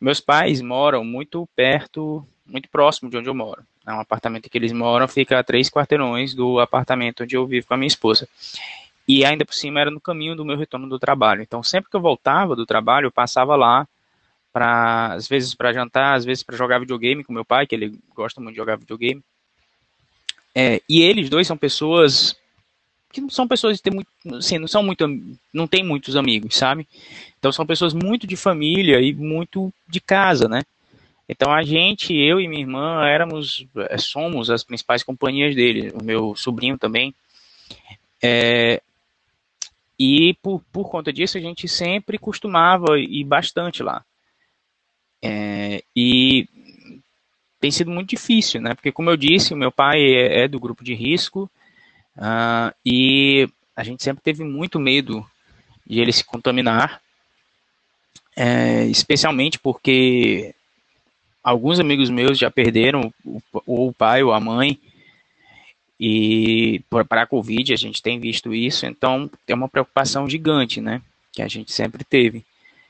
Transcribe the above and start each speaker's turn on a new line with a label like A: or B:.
A: Meus pais moram muito perto, muito próximo de onde eu moro. É um apartamento que eles moram fica a três quarteirões do apartamento onde eu vivo com a minha esposa. E ainda por cima era no caminho do meu retorno do trabalho. Então, sempre que eu voltava do trabalho, eu passava lá para às vezes para jantar, às vezes para jogar videogame com meu pai, que ele gosta muito de jogar videogame. É, e eles dois são pessoas que não são pessoas de ter muito, assim, não são muito, não tem muitos amigos, sabe? Então são pessoas muito de família e muito de casa, né? Então a gente, eu e minha irmã, éramos, é, somos as principais companhias dele, o meu sobrinho também. É, e por, por conta disso a gente sempre costumava ir bastante lá. É, e tem sido muito difícil, né? Porque como eu disse, o meu pai é, é do grupo de risco uh, e a gente sempre teve muito medo de ele se contaminar, é, especialmente porque alguns amigos meus já perderam o, o pai ou a mãe e para a Covid a gente tem visto isso, então tem uma preocupação gigante, né? Que a gente sempre teve.